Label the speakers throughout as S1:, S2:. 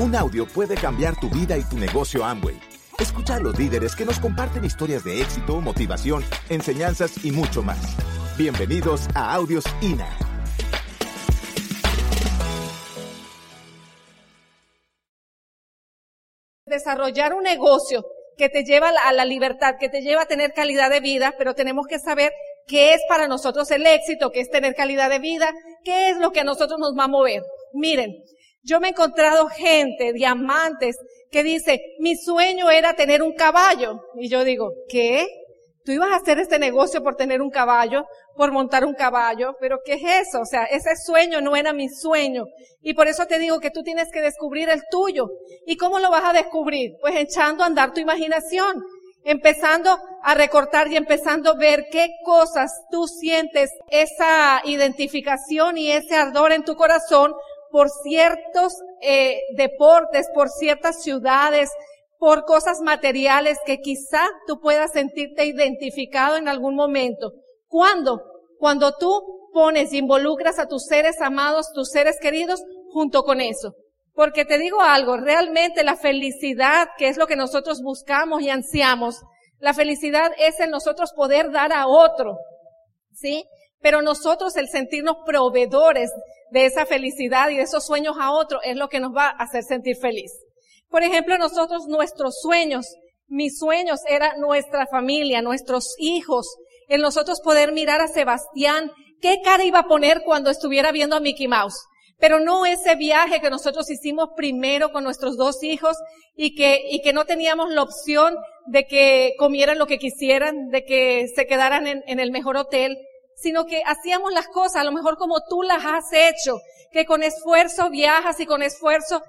S1: Un audio puede cambiar tu vida y tu negocio Amway. Escucha a los líderes que nos comparten historias de éxito, motivación, enseñanzas y mucho más. Bienvenidos a Audios INA.
S2: Desarrollar un negocio que te lleva a la libertad, que te lleva a tener calidad de vida, pero tenemos que saber qué es para nosotros el éxito, qué es tener calidad de vida, qué es lo que a nosotros nos va a mover. Miren, yo me he encontrado gente, diamantes, que dice, mi sueño era tener un caballo. Y yo digo, ¿qué? Tú ibas a hacer este negocio por tener un caballo, por montar un caballo, pero ¿qué es eso? O sea, ese sueño no era mi sueño. Y por eso te digo que tú tienes que descubrir el tuyo. ¿Y cómo lo vas a descubrir? Pues echando a andar tu imaginación, empezando a recortar y empezando a ver qué cosas tú sientes esa identificación y ese ardor en tu corazón por ciertos eh, deportes, por ciertas ciudades, por cosas materiales que quizá tú puedas sentirte identificado en algún momento. ¿Cuándo? Cuando tú pones y involucras a tus seres amados, tus seres queridos, junto con eso. Porque te digo algo, realmente la felicidad, que es lo que nosotros buscamos y ansiamos, la felicidad es en nosotros poder dar a otro. ¿Sí? Pero nosotros el sentirnos proveedores de esa felicidad y de esos sueños a otro es lo que nos va a hacer sentir feliz. Por ejemplo, nosotros nuestros sueños, mis sueños era nuestra familia, nuestros hijos, en nosotros poder mirar a Sebastián, qué cara iba a poner cuando estuviera viendo a Mickey Mouse. Pero no ese viaje que nosotros hicimos primero con nuestros dos hijos y que, y que no teníamos la opción de que comieran lo que quisieran, de que se quedaran en, en el mejor hotel, sino que hacíamos las cosas a lo mejor como tú las has hecho, que con esfuerzo viajas y con esfuerzo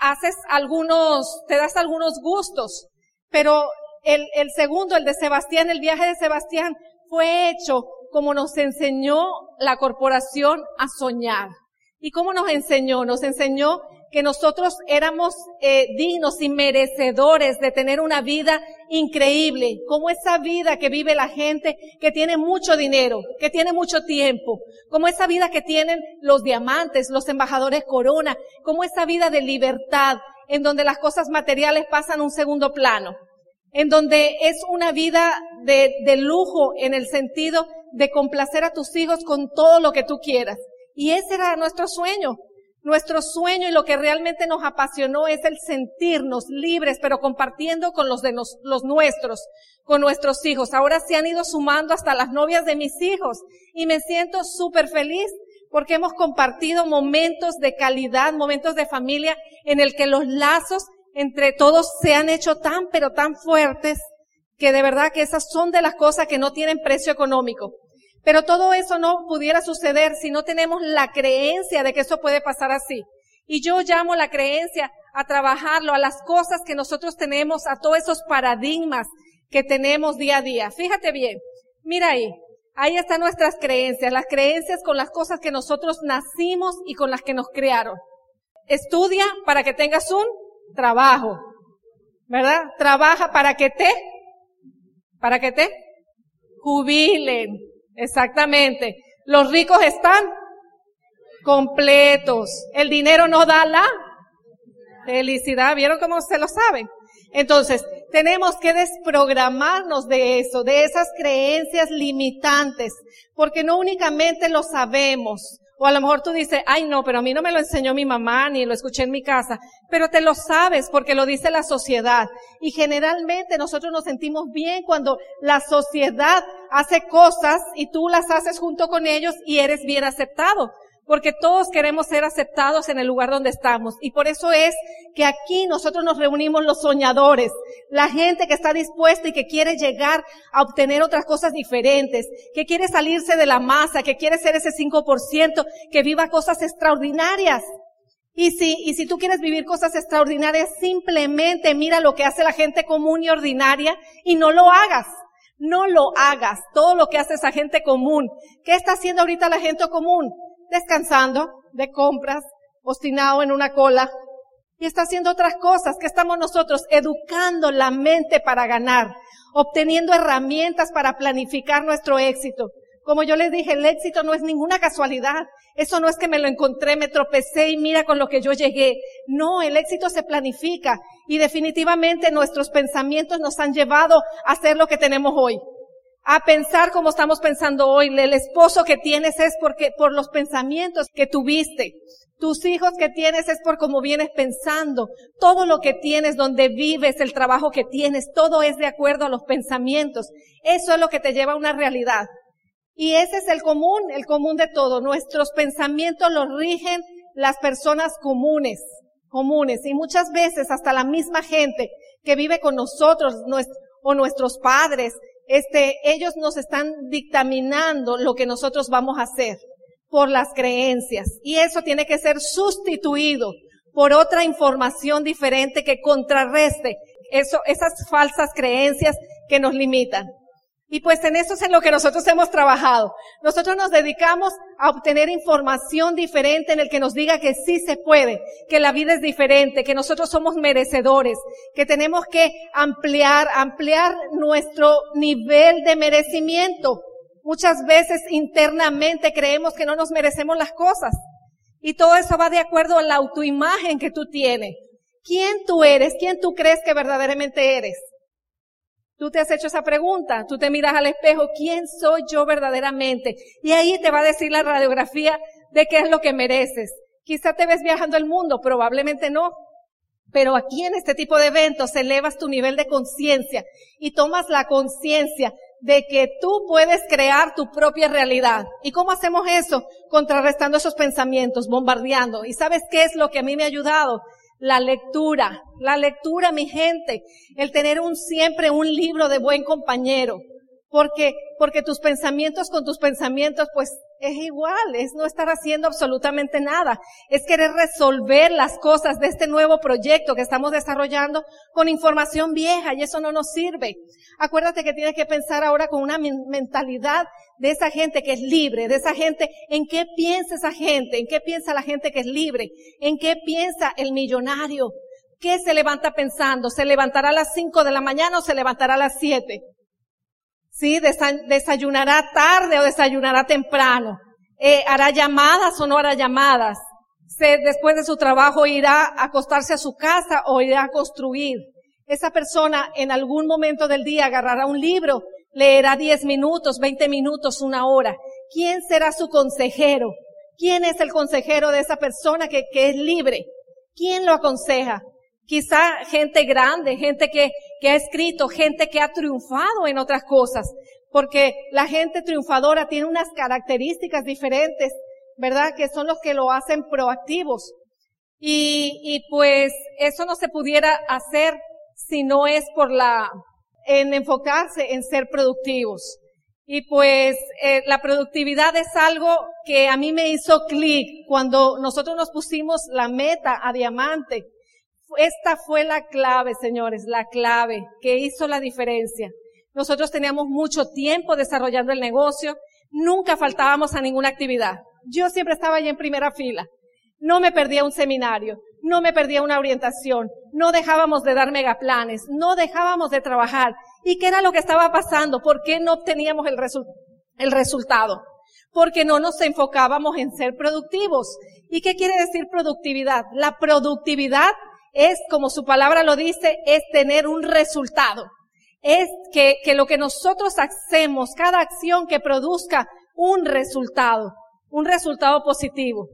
S2: haces algunos, te das algunos gustos. Pero el, segundo, el de Sebastián, el viaje de Sebastián, fue hecho como nos enseñó la corporación a soñar. ¿Y cómo nos enseñó? Nos enseñó que nosotros éramos eh, dignos y merecedores de tener una vida increíble, como esa vida que vive la gente que tiene mucho dinero, que tiene mucho tiempo, como esa vida que tienen los diamantes, los embajadores corona, como esa vida de libertad, en donde las cosas materiales pasan a un segundo plano, en donde es una vida de, de lujo en el sentido de complacer a tus hijos con todo lo que tú quieras. Y ese era nuestro sueño, nuestro sueño y lo que realmente nos apasionó es el sentirnos libres, pero compartiendo con los de los nuestros, con nuestros hijos. Ahora se han ido sumando hasta las novias de mis hijos y me siento súper feliz porque hemos compartido momentos de calidad, momentos de familia en el que los lazos entre todos se han hecho tan, pero tan fuertes que de verdad que esas son de las cosas que no tienen precio económico. Pero todo eso no pudiera suceder si no tenemos la creencia de que eso puede pasar así. Y yo llamo la creencia a trabajarlo, a las cosas que nosotros tenemos, a todos esos paradigmas que tenemos día a día. Fíjate bien, mira ahí, ahí están nuestras creencias, las creencias con las cosas que nosotros nacimos y con las que nos crearon. Estudia para que tengas un trabajo, ¿verdad? Trabaja para que te, para que te jubilen. Exactamente. Los ricos están completos. El dinero no da la felicidad. ¿Vieron cómo se lo saben? Entonces, tenemos que desprogramarnos de eso, de esas creencias limitantes, porque no únicamente lo sabemos, o a lo mejor tú dices, ay no, pero a mí no me lo enseñó mi mamá ni lo escuché en mi casa. Pero te lo sabes porque lo dice la sociedad. Y generalmente nosotros nos sentimos bien cuando la sociedad hace cosas y tú las haces junto con ellos y eres bien aceptado porque todos queremos ser aceptados en el lugar donde estamos. Y por eso es que aquí nosotros nos reunimos los soñadores, la gente que está dispuesta y que quiere llegar a obtener otras cosas diferentes, que quiere salirse de la masa, que quiere ser ese 5%, que viva cosas extraordinarias. Y si, y si tú quieres vivir cosas extraordinarias, simplemente mira lo que hace la gente común y ordinaria y no lo hagas. No lo hagas. Todo lo que hace esa gente común. ¿Qué está haciendo ahorita la gente común? Descansando de compras, obstinado en una cola, y está haciendo otras cosas que estamos nosotros educando la mente para ganar, obteniendo herramientas para planificar nuestro éxito. Como yo les dije, el éxito no es ninguna casualidad. Eso no es que me lo encontré, me tropecé y mira con lo que yo llegué. No, el éxito se planifica y definitivamente nuestros pensamientos nos han llevado a hacer lo que tenemos hoy. A pensar como estamos pensando hoy. El esposo que tienes es porque, por los pensamientos que tuviste. Tus hijos que tienes es por cómo vienes pensando. Todo lo que tienes, donde vives, el trabajo que tienes, todo es de acuerdo a los pensamientos. Eso es lo que te lleva a una realidad. Y ese es el común, el común de todo. Nuestros pensamientos los rigen las personas comunes, comunes. Y muchas veces hasta la misma gente que vive con nosotros o nuestros padres, este, ellos nos están dictaminando lo que nosotros vamos a hacer por las creencias. Y eso tiene que ser sustituido por otra información diferente que contrarreste eso, esas falsas creencias que nos limitan. Y pues en eso es en lo que nosotros hemos trabajado. Nosotros nos dedicamos a obtener información diferente en el que nos diga que sí se puede, que la vida es diferente, que nosotros somos merecedores, que tenemos que ampliar, ampliar nuestro nivel de merecimiento. Muchas veces internamente creemos que no nos merecemos las cosas. Y todo eso va de acuerdo a la autoimagen que tú tienes. ¿Quién tú eres? ¿Quién tú crees que verdaderamente eres? Tú te has hecho esa pregunta, tú te miras al espejo, ¿quién soy yo verdaderamente? Y ahí te va a decir la radiografía de qué es lo que mereces. Quizá te ves viajando el mundo, probablemente no. Pero aquí en este tipo de eventos elevas tu nivel de conciencia y tomas la conciencia de que tú puedes crear tu propia realidad. ¿Y cómo hacemos eso? Contrarrestando esos pensamientos, bombardeando. ¿Y sabes qué es lo que a mí me ha ayudado? La lectura, la lectura, mi gente, el tener un siempre un libro de buen compañero, porque, porque tus pensamientos con tus pensamientos, pues es igual, es no estar haciendo absolutamente nada, es querer resolver las cosas de este nuevo proyecto que estamos desarrollando con información vieja y eso no nos sirve. Acuérdate que tienes que pensar ahora con una mentalidad de esa gente que es libre, de esa gente, en qué piensa esa gente, en qué piensa la gente que es libre, en qué piensa el millonario, qué se levanta pensando, se levantará a las 5 de la mañana o se levantará a las 7. ¿Sí? Desayunará tarde o desayunará temprano. Eh, hará llamadas o no hará llamadas. Se, después de su trabajo irá a acostarse a su casa o irá a construir. Esa persona en algún momento del día agarrará un libro leerá 10 minutos, 20 minutos, una hora. ¿Quién será su consejero? ¿Quién es el consejero de esa persona que, que es libre? ¿Quién lo aconseja? Quizá gente grande, gente que, que ha escrito, gente que ha triunfado en otras cosas, porque la gente triunfadora tiene unas características diferentes, ¿verdad? Que son los que lo hacen proactivos. Y, y pues eso no se pudiera hacer si no es por la, en enfocarse en ser productivos. Y pues eh, la productividad es algo que a mí me hizo clic cuando nosotros nos pusimos la meta a diamante. Esta fue la clave, señores, la clave que hizo la diferencia. Nosotros teníamos mucho tiempo desarrollando el negocio, nunca faltábamos a ninguna actividad. Yo siempre estaba allí en primera fila. No me perdía un seminario, no me perdía una orientación, no dejábamos de dar megaplanes, no dejábamos de trabajar. ¿Y qué era lo que estaba pasando? ¿Por qué no obteníamos el, el resultado? Porque no nos enfocábamos en ser productivos. ¿Y qué quiere decir productividad? La productividad es, como su palabra lo dice, es tener un resultado. Es que, que lo que nosotros hacemos, cada acción que produzca un resultado, un resultado positivo.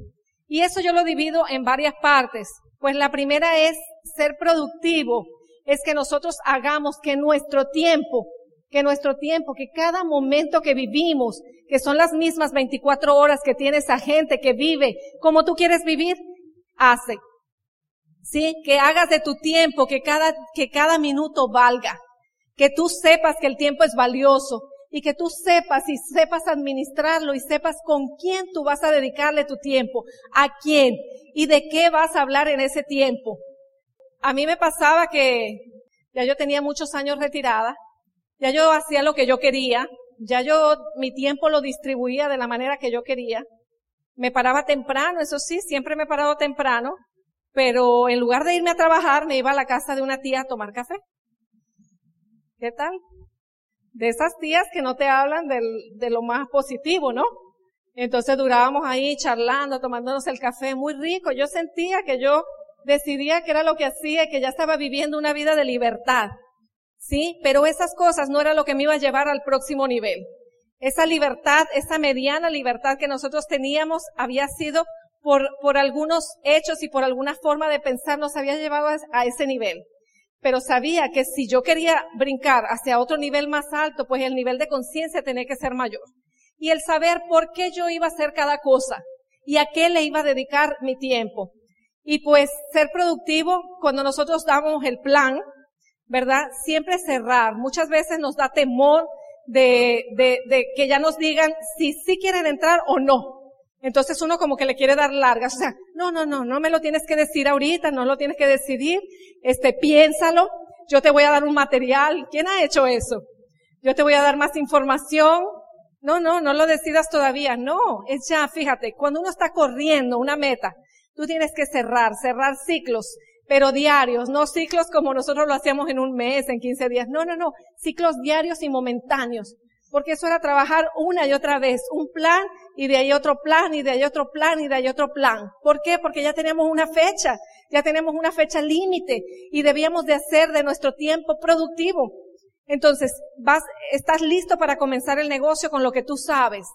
S2: Y eso yo lo divido en varias partes. Pues la primera es ser productivo, es que nosotros hagamos que nuestro tiempo, que nuestro tiempo, que cada momento que vivimos, que son las mismas 24 horas que tiene esa gente que vive como tú quieres vivir, hace. Sí, que hagas de tu tiempo, que cada, que cada minuto valga, que tú sepas que el tiempo es valioso, y que tú sepas y sepas administrarlo y sepas con quién tú vas a dedicarle tu tiempo, a quién y de qué vas a hablar en ese tiempo. A mí me pasaba que ya yo tenía muchos años retirada, ya yo hacía lo que yo quería, ya yo mi tiempo lo distribuía de la manera que yo quería. Me paraba temprano, eso sí, siempre me he parado temprano, pero en lugar de irme a trabajar, me iba a la casa de una tía a tomar café. ¿Qué tal? de esas tías que no te hablan del, de lo más positivo, ¿no? Entonces durábamos ahí charlando, tomándonos el café muy rico. Yo sentía que yo decidía que era lo que hacía y que ya estaba viviendo una vida de libertad. ¿Sí? Pero esas cosas no era lo que me iba a llevar al próximo nivel. Esa libertad, esa mediana libertad que nosotros teníamos había sido por, por algunos hechos y por alguna forma de pensar nos había llevado a ese nivel. Pero sabía que si yo quería brincar hacia otro nivel más alto, pues el nivel de conciencia tenía que ser mayor. Y el saber por qué yo iba a hacer cada cosa y a qué le iba a dedicar mi tiempo. Y pues ser productivo, cuando nosotros damos el plan, ¿verdad? Siempre cerrar. Muchas veces nos da temor de, de, de que ya nos digan si sí quieren entrar o no. Entonces uno como que le quiere dar largas. O sea, no, no, no, no me lo tienes que decir ahorita, no lo tienes que decidir. Este, piénsalo. Yo te voy a dar un material. ¿Quién ha hecho eso? Yo te voy a dar más información. No, no, no lo decidas todavía. No, es ya, fíjate, cuando uno está corriendo una meta, Tú tienes que cerrar, cerrar ciclos, pero diarios, no ciclos como nosotros lo hacíamos en un mes, en 15 días. No, no, no, ciclos diarios y momentáneos. Porque eso era trabajar una y otra vez, un plan y de ahí otro plan y de ahí otro plan y de ahí otro plan. ¿Por qué? Porque ya tenemos una fecha, ya tenemos una fecha límite y debíamos de hacer de nuestro tiempo productivo. Entonces, vas, estás listo para comenzar el negocio con lo que tú sabes.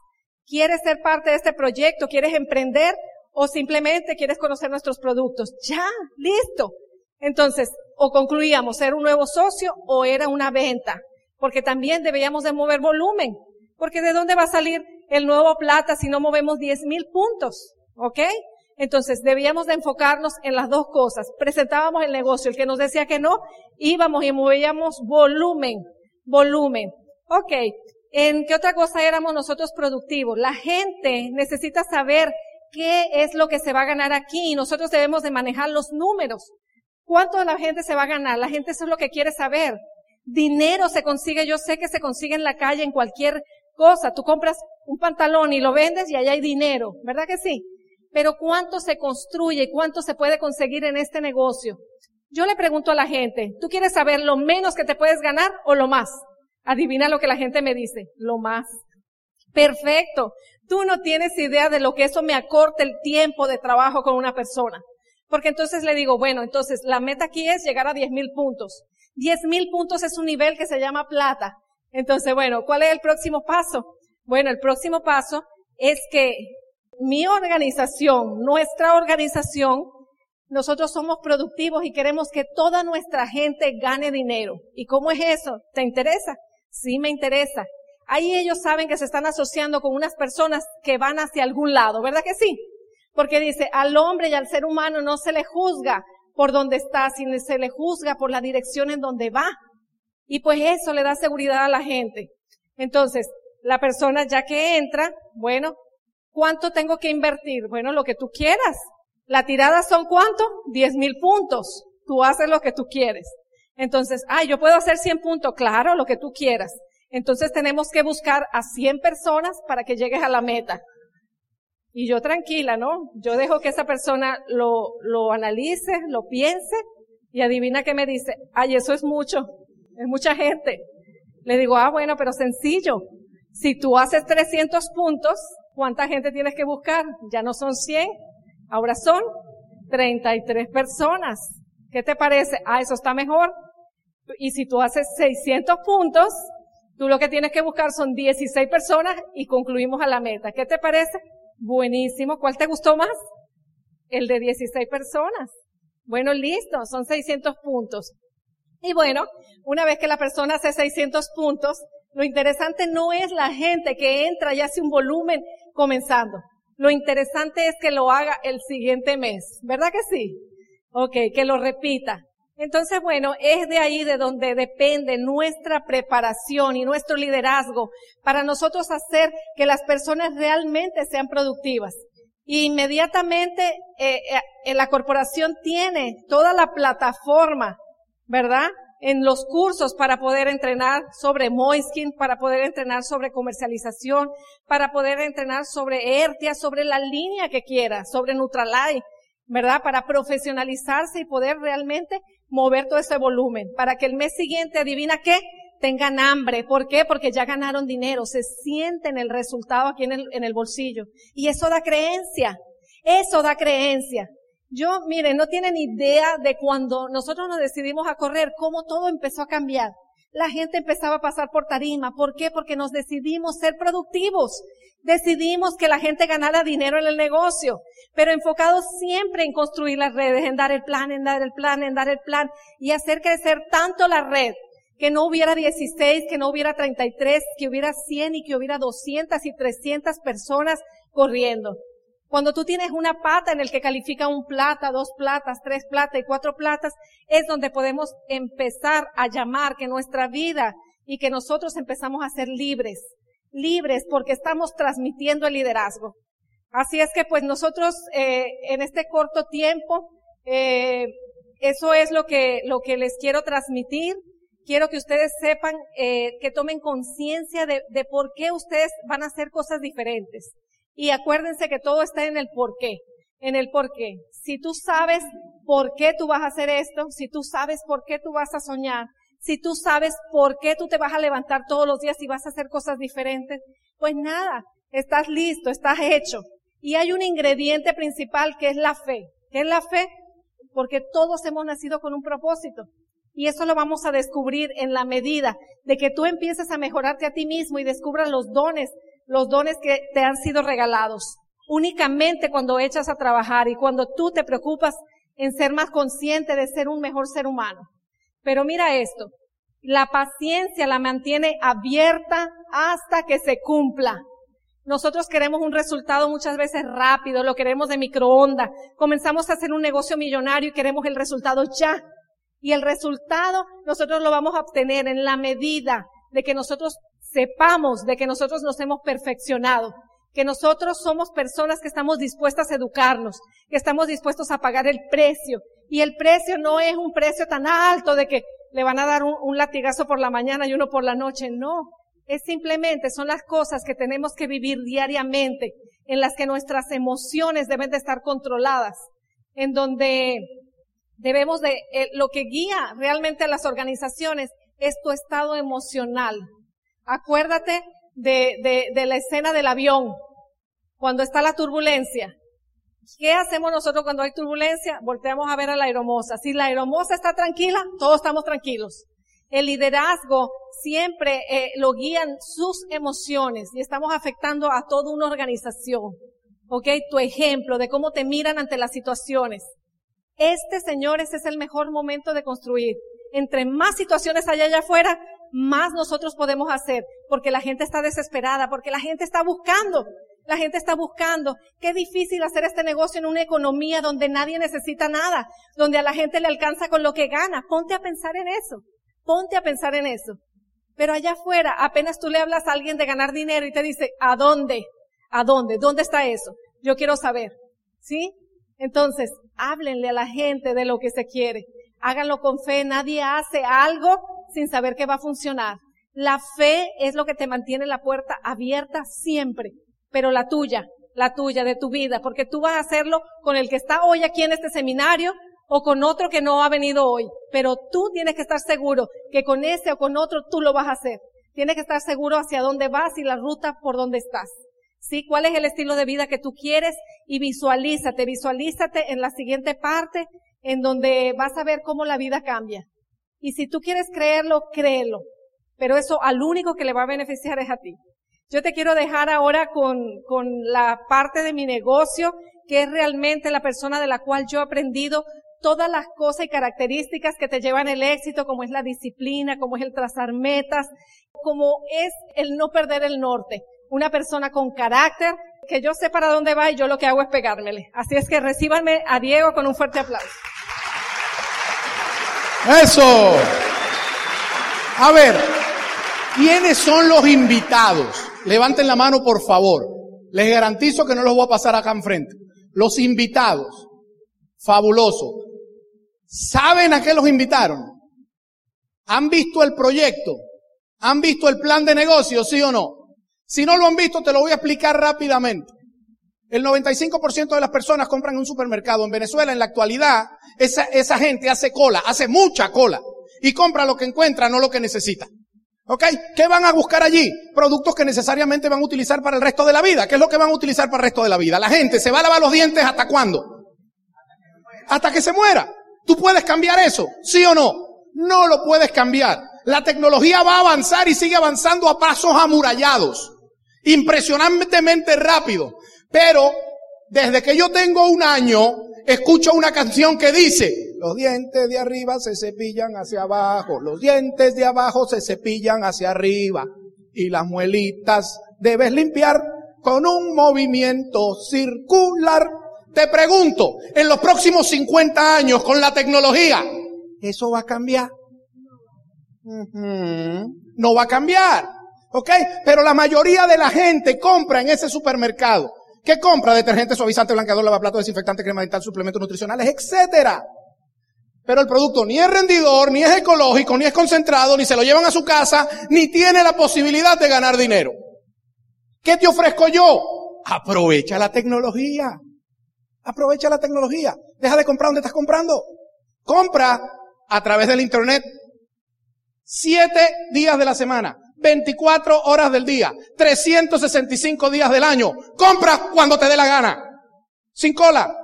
S2: ¿Quieres ser parte de este proyecto? ¿Quieres emprender? o simplemente quieres conocer nuestros productos. Ya, listo. Entonces, o concluíamos, ¿era un nuevo socio o era una venta? Porque también debíamos de mover volumen. Porque ¿de dónde va a salir el nuevo plata si no movemos 10 mil puntos? ¿Ok? Entonces, debíamos de enfocarnos en las dos cosas. Presentábamos el negocio. El que nos decía que no, íbamos y movíamos volumen. Volumen. Ok. ¿En qué otra cosa éramos nosotros productivos? La gente necesita saber qué es lo que se va a ganar aquí y nosotros debemos de manejar los números. ¿Cuánto la gente se va a ganar? La gente eso es lo que quiere saber. Dinero se consigue, yo sé que se consigue en la calle, en cualquier cosa. Tú compras un pantalón y lo vendes y allá hay dinero, ¿verdad que sí? Pero ¿cuánto se construye y cuánto se puede conseguir en este negocio? Yo le pregunto a la gente, ¿tú quieres saber lo menos que te puedes ganar o lo más? Adivina lo que la gente me dice, lo más. Perfecto. Tú no tienes idea de lo que eso me acorta el tiempo de trabajo con una persona. Porque entonces le digo, bueno, entonces la meta aquí es llegar a 10 mil puntos. 10 mil puntos es un nivel que se llama plata. Entonces, bueno, ¿cuál es el próximo paso? Bueno, el próximo paso es que mi organización, nuestra organización, nosotros somos productivos y queremos que toda nuestra gente gane dinero. ¿Y cómo es eso? ¿Te interesa? Sí, me interesa. Ahí ellos saben que se están asociando con unas personas que van hacia algún lado, ¿verdad que sí? Porque dice, al hombre y al ser humano no se le juzga por donde está, sino se le juzga por la dirección en donde va. Y pues eso le da seguridad a la gente. Entonces, la persona ya que entra, bueno, ¿cuánto tengo que invertir? Bueno, lo que tú quieras. La tirada son cuánto? Diez mil puntos. Tú haces lo que tú quieres. Entonces, ah, yo puedo hacer 100 puntos. Claro, lo que tú quieras. Entonces tenemos que buscar a 100 personas para que llegues a la meta. Y yo tranquila, ¿no? Yo dejo que esa persona lo, lo analice, lo piense y adivina qué me dice. Ay, eso es mucho. Es mucha gente. Le digo, ah, bueno, pero sencillo. Si tú haces 300 puntos, ¿cuánta gente tienes que buscar? Ya no son 100, ahora son 33 personas. ¿Qué te parece? Ah, eso está mejor. Y si tú haces 600 puntos, Tú lo que tienes que buscar son 16 personas y concluimos a la meta. ¿Qué te parece? Buenísimo. ¿Cuál te gustó más? El de 16 personas. Bueno, listo. Son 600 puntos. Y bueno, una vez que la persona hace 600 puntos, lo interesante no es la gente que entra y hace un volumen comenzando. Lo interesante es que lo haga el siguiente mes. ¿Verdad que sí? Ok, que lo repita. Entonces, bueno, es de ahí de donde depende nuestra preparación y nuestro liderazgo para nosotros hacer que las personas realmente sean productivas. Y inmediatamente eh, eh, la corporación tiene toda la plataforma, ¿verdad? En los cursos para poder entrenar sobre Moiskin, para poder entrenar sobre comercialización, para poder entrenar sobre ERTIA, sobre la línea que quiera, sobre Nutralite, ¿verdad? Para profesionalizarse y poder realmente mover todo ese volumen para que el mes siguiente, adivina qué, tengan hambre. ¿Por qué? Porque ya ganaron dinero, se sienten el resultado aquí en el, en el bolsillo. Y eso da creencia. Eso da creencia. Yo, miren, no tienen idea de cuando nosotros nos decidimos a correr, cómo todo empezó a cambiar. La gente empezaba a pasar por tarima. ¿Por qué? Porque nos decidimos ser productivos. Decidimos que la gente ganara dinero en el negocio, pero enfocados siempre en construir las redes, en dar el plan, en dar el plan, en dar el plan y hacer crecer tanto la red que no hubiera 16, que no hubiera 33, que hubiera 100 y que hubiera 200 y 300 personas corriendo. Cuando tú tienes una pata en el que califica un plata, dos platas, tres platas y cuatro platas, es donde podemos empezar a llamar que nuestra vida y que nosotros empezamos a ser libres, libres porque estamos transmitiendo el liderazgo. Así es que pues nosotros eh, en este corto tiempo, eh, eso es lo que, lo que les quiero transmitir. Quiero que ustedes sepan, eh, que tomen conciencia de, de por qué ustedes van a hacer cosas diferentes. Y acuérdense que todo está en el por qué, en el por qué. Si tú sabes por qué tú vas a hacer esto, si tú sabes por qué tú vas a soñar, si tú sabes por qué tú te vas a levantar todos los días y vas a hacer cosas diferentes, pues nada, estás listo, estás hecho. Y hay un ingrediente principal que es la fe. ¿Qué es la fe? Porque todos hemos nacido con un propósito. Y eso lo vamos a descubrir en la medida de que tú empieces a mejorarte a ti mismo y descubras los dones los dones que te han sido regalados. Únicamente cuando echas a trabajar y cuando tú te preocupas en ser más consciente de ser un mejor ser humano. Pero mira esto, la paciencia la mantiene abierta hasta que se cumpla. Nosotros queremos un resultado muchas veces rápido, lo queremos de microonda. Comenzamos a hacer un negocio millonario y queremos el resultado ya. Y el resultado nosotros lo vamos a obtener en la medida de que nosotros sepamos de que nosotros nos hemos perfeccionado, que nosotros somos personas que estamos dispuestas a educarnos, que estamos dispuestos a pagar el precio. Y el precio no es un precio tan alto de que le van a dar un, latigazo por la mañana y uno por la noche. No. Es simplemente, son las cosas que tenemos que vivir diariamente, en las que nuestras emociones deben de estar controladas, en donde debemos de, eh, lo que guía realmente a las organizaciones es tu estado emocional. Acuérdate de, la escena del avión, cuando está la turbulencia. ¿Qué hacemos nosotros cuando hay turbulencia? Volteamos a ver a la aeromoza. Si la aeromoza está tranquila, todos estamos tranquilos. El liderazgo siempre eh, lo guían sus emociones y estamos afectando a toda una organización. ¿Ok? Tu ejemplo de cómo te miran ante las situaciones. Este, señores, es el mejor momento de construir. Entre más situaciones hay allá afuera, más nosotros podemos hacer, porque la gente está desesperada, porque la gente está buscando, la gente está buscando. Qué difícil hacer este negocio en una economía donde nadie necesita nada, donde a la gente le alcanza con lo que gana. Ponte a pensar en eso, ponte a pensar en eso. Pero allá afuera, apenas tú le hablas a alguien de ganar dinero y te dice, ¿a dónde? ¿A dónde? ¿Dónde está eso? Yo quiero saber. ¿Sí? Entonces, háblenle a la gente de lo que se quiere. Háganlo con fe. Nadie hace algo sin saber que va a funcionar. La fe es lo que te mantiene la puerta abierta siempre, pero la tuya, la tuya, de tu vida, porque tú vas a hacerlo con el que está hoy aquí en este seminario o con otro que no ha venido hoy, pero tú tienes que estar seguro que con ese o con otro tú lo vas a hacer. Tienes que estar seguro hacia dónde vas y la ruta por dónde estás. ¿Sí? ¿Cuál es el estilo de vida que tú quieres? Y visualízate, visualízate en la siguiente parte en donde vas a ver cómo la vida cambia. Y si tú quieres creerlo, créelo. Pero eso al único que le va a beneficiar es a ti. Yo te quiero dejar ahora con, con la parte de mi negocio, que es realmente la persona de la cual yo he aprendido todas las cosas y características que te llevan el éxito, como es la disciplina, como es el trazar metas, como es el no perder el norte. Una persona con carácter, que yo sé para dónde va y yo lo que hago es pegármele. Así es que recíbanme a Diego con un fuerte aplauso.
S3: Eso. A ver, ¿quiénes son los invitados? Levanten la mano, por favor. Les garantizo que no los voy a pasar acá enfrente. Los invitados. Fabuloso. ¿Saben a qué los invitaron? ¿Han visto el proyecto? ¿Han visto el plan de negocio, sí o no? Si no lo han visto, te lo voy a explicar rápidamente. El 95% de las personas compran en un supermercado. En Venezuela, en la actualidad, esa, esa gente hace cola, hace mucha cola. Y compra lo que encuentra, no lo que necesita. ¿Ok? ¿Qué van a buscar allí? Productos que necesariamente van a utilizar para el resto de la vida. ¿Qué es lo que van a utilizar para el resto de la vida? La gente se va a lavar los dientes hasta cuándo? Hasta que se muera. ¿Tú puedes cambiar eso? ¿Sí o no? No lo puedes cambiar. La tecnología va a avanzar y sigue avanzando a pasos amurallados. Impresionantemente rápido. Pero desde que yo tengo un año, escucho una canción que dice, los dientes de arriba se cepillan hacia abajo, los dientes de abajo se cepillan hacia arriba y las muelitas debes limpiar con un movimiento circular. Te pregunto, en los próximos 50 años con la tecnología, ¿eso va a cambiar? No va a cambiar. ¿Ok? Pero la mayoría de la gente compra en ese supermercado. ¿Qué compra? Detergente, suavizante, blanqueador, lavaplato, desinfectante, crema dental, suplementos nutricionales, etcétera. Pero el producto ni es rendidor, ni es ecológico, ni es concentrado, ni se lo llevan a su casa, ni tiene la posibilidad de ganar dinero. ¿Qué te ofrezco yo? Aprovecha la tecnología. Aprovecha la tecnología. Deja de comprar donde estás comprando. Compra a través del internet. Siete días de la semana. 24 horas del día. 365 días del año. Compra cuando te dé la gana. Sin cola.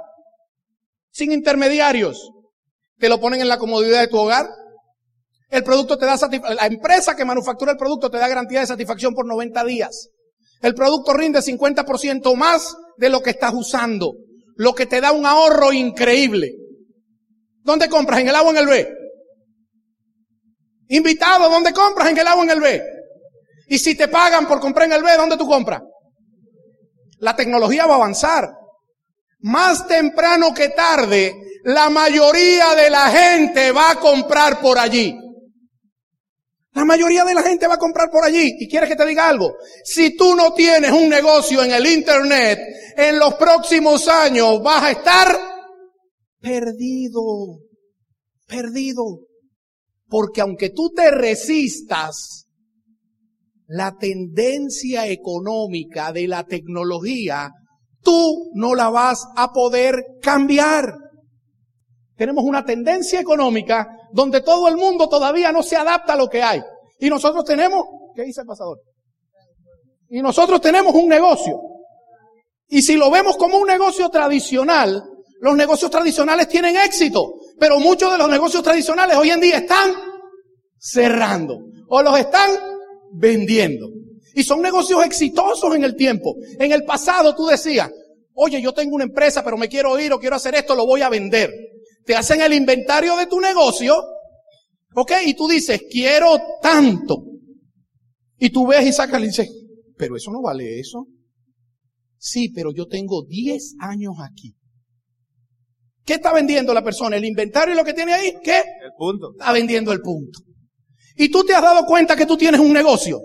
S3: Sin intermediarios te lo ponen en la comodidad de tu hogar. El producto te da la empresa que manufactura el producto te da garantía de satisfacción por 90 días. El producto rinde 50% más de lo que estás usando, lo que te da un ahorro increíble. ¿Dónde compras? ¿En el agua en el B? Invitado, ¿dónde compras? En el agua en el B. Y si te pagan por comprar en el B, ¿dónde tú compras? La tecnología va a avanzar. Más temprano que tarde, la mayoría de la gente va a comprar por allí. La mayoría de la gente va a comprar por allí. Y quieres que te diga algo. Si tú no tienes un negocio en el Internet, en los próximos años vas a estar perdido. Perdido. Porque aunque tú te resistas, la tendencia económica de la tecnología, tú no la vas a poder cambiar. Tenemos una tendencia económica donde todo el mundo todavía no se adapta a lo que hay. Y nosotros tenemos, ¿qué dice el pasador? Y nosotros tenemos un negocio. Y si lo vemos como un negocio tradicional, los negocios tradicionales tienen éxito, pero muchos de los negocios tradicionales hoy en día están cerrando o los están vendiendo. Y son negocios exitosos en el tiempo. En el pasado tú decías, oye, yo tengo una empresa, pero me quiero ir o quiero hacer esto, lo voy a vender te hacen el inventario de tu negocio, ¿ok? Y tú dices, quiero tanto. Y tú ves y sacas y dices, pero eso no vale eso. Sí, pero yo tengo 10 años aquí. ¿Qué está vendiendo la persona? ¿El inventario y lo que tiene ahí? ¿Qué?
S4: El punto.
S3: Está vendiendo el punto. Y tú te has dado cuenta que tú tienes un negocio.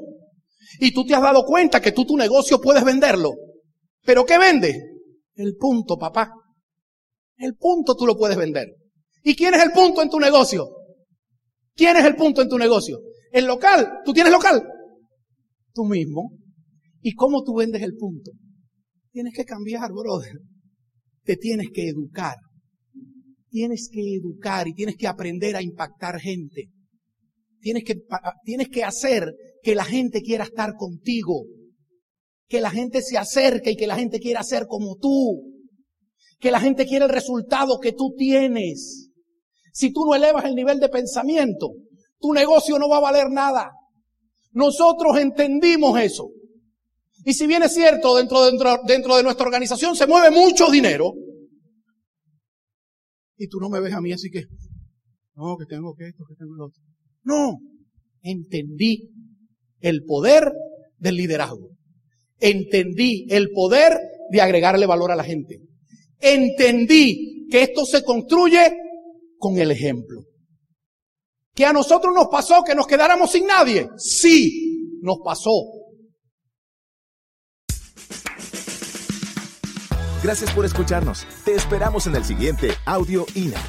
S3: Y tú te has dado cuenta que tú tu negocio puedes venderlo. ¿Pero qué vende? El punto, papá. El punto tú lo puedes vender. ¿Y quién es el punto en tu negocio? ¿Quién es el punto en tu negocio? El local. ¿Tú tienes local? Tú mismo. ¿Y cómo tú vendes el punto? Tienes que cambiar, brother. Te tienes que educar. Tienes que educar y tienes que aprender a impactar gente. Tienes que, tienes que hacer que la gente quiera estar contigo. Que la gente se acerque y que la gente quiera ser como tú que la gente quiere el resultado que tú tienes. Si tú no elevas el nivel de pensamiento, tu negocio no va a valer nada. Nosotros entendimos eso. Y si bien es cierto, dentro, dentro, dentro de nuestra organización se mueve mucho dinero, y tú no me ves a mí así que, no, que tengo que esto, que tengo lo otro. No, entendí el poder del liderazgo. Entendí el poder de agregarle valor a la gente entendí que esto se construye con el ejemplo. Que a nosotros nos pasó que nos quedáramos sin nadie. Sí, nos pasó.
S1: Gracias por escucharnos. Te esperamos en el siguiente Audio INA.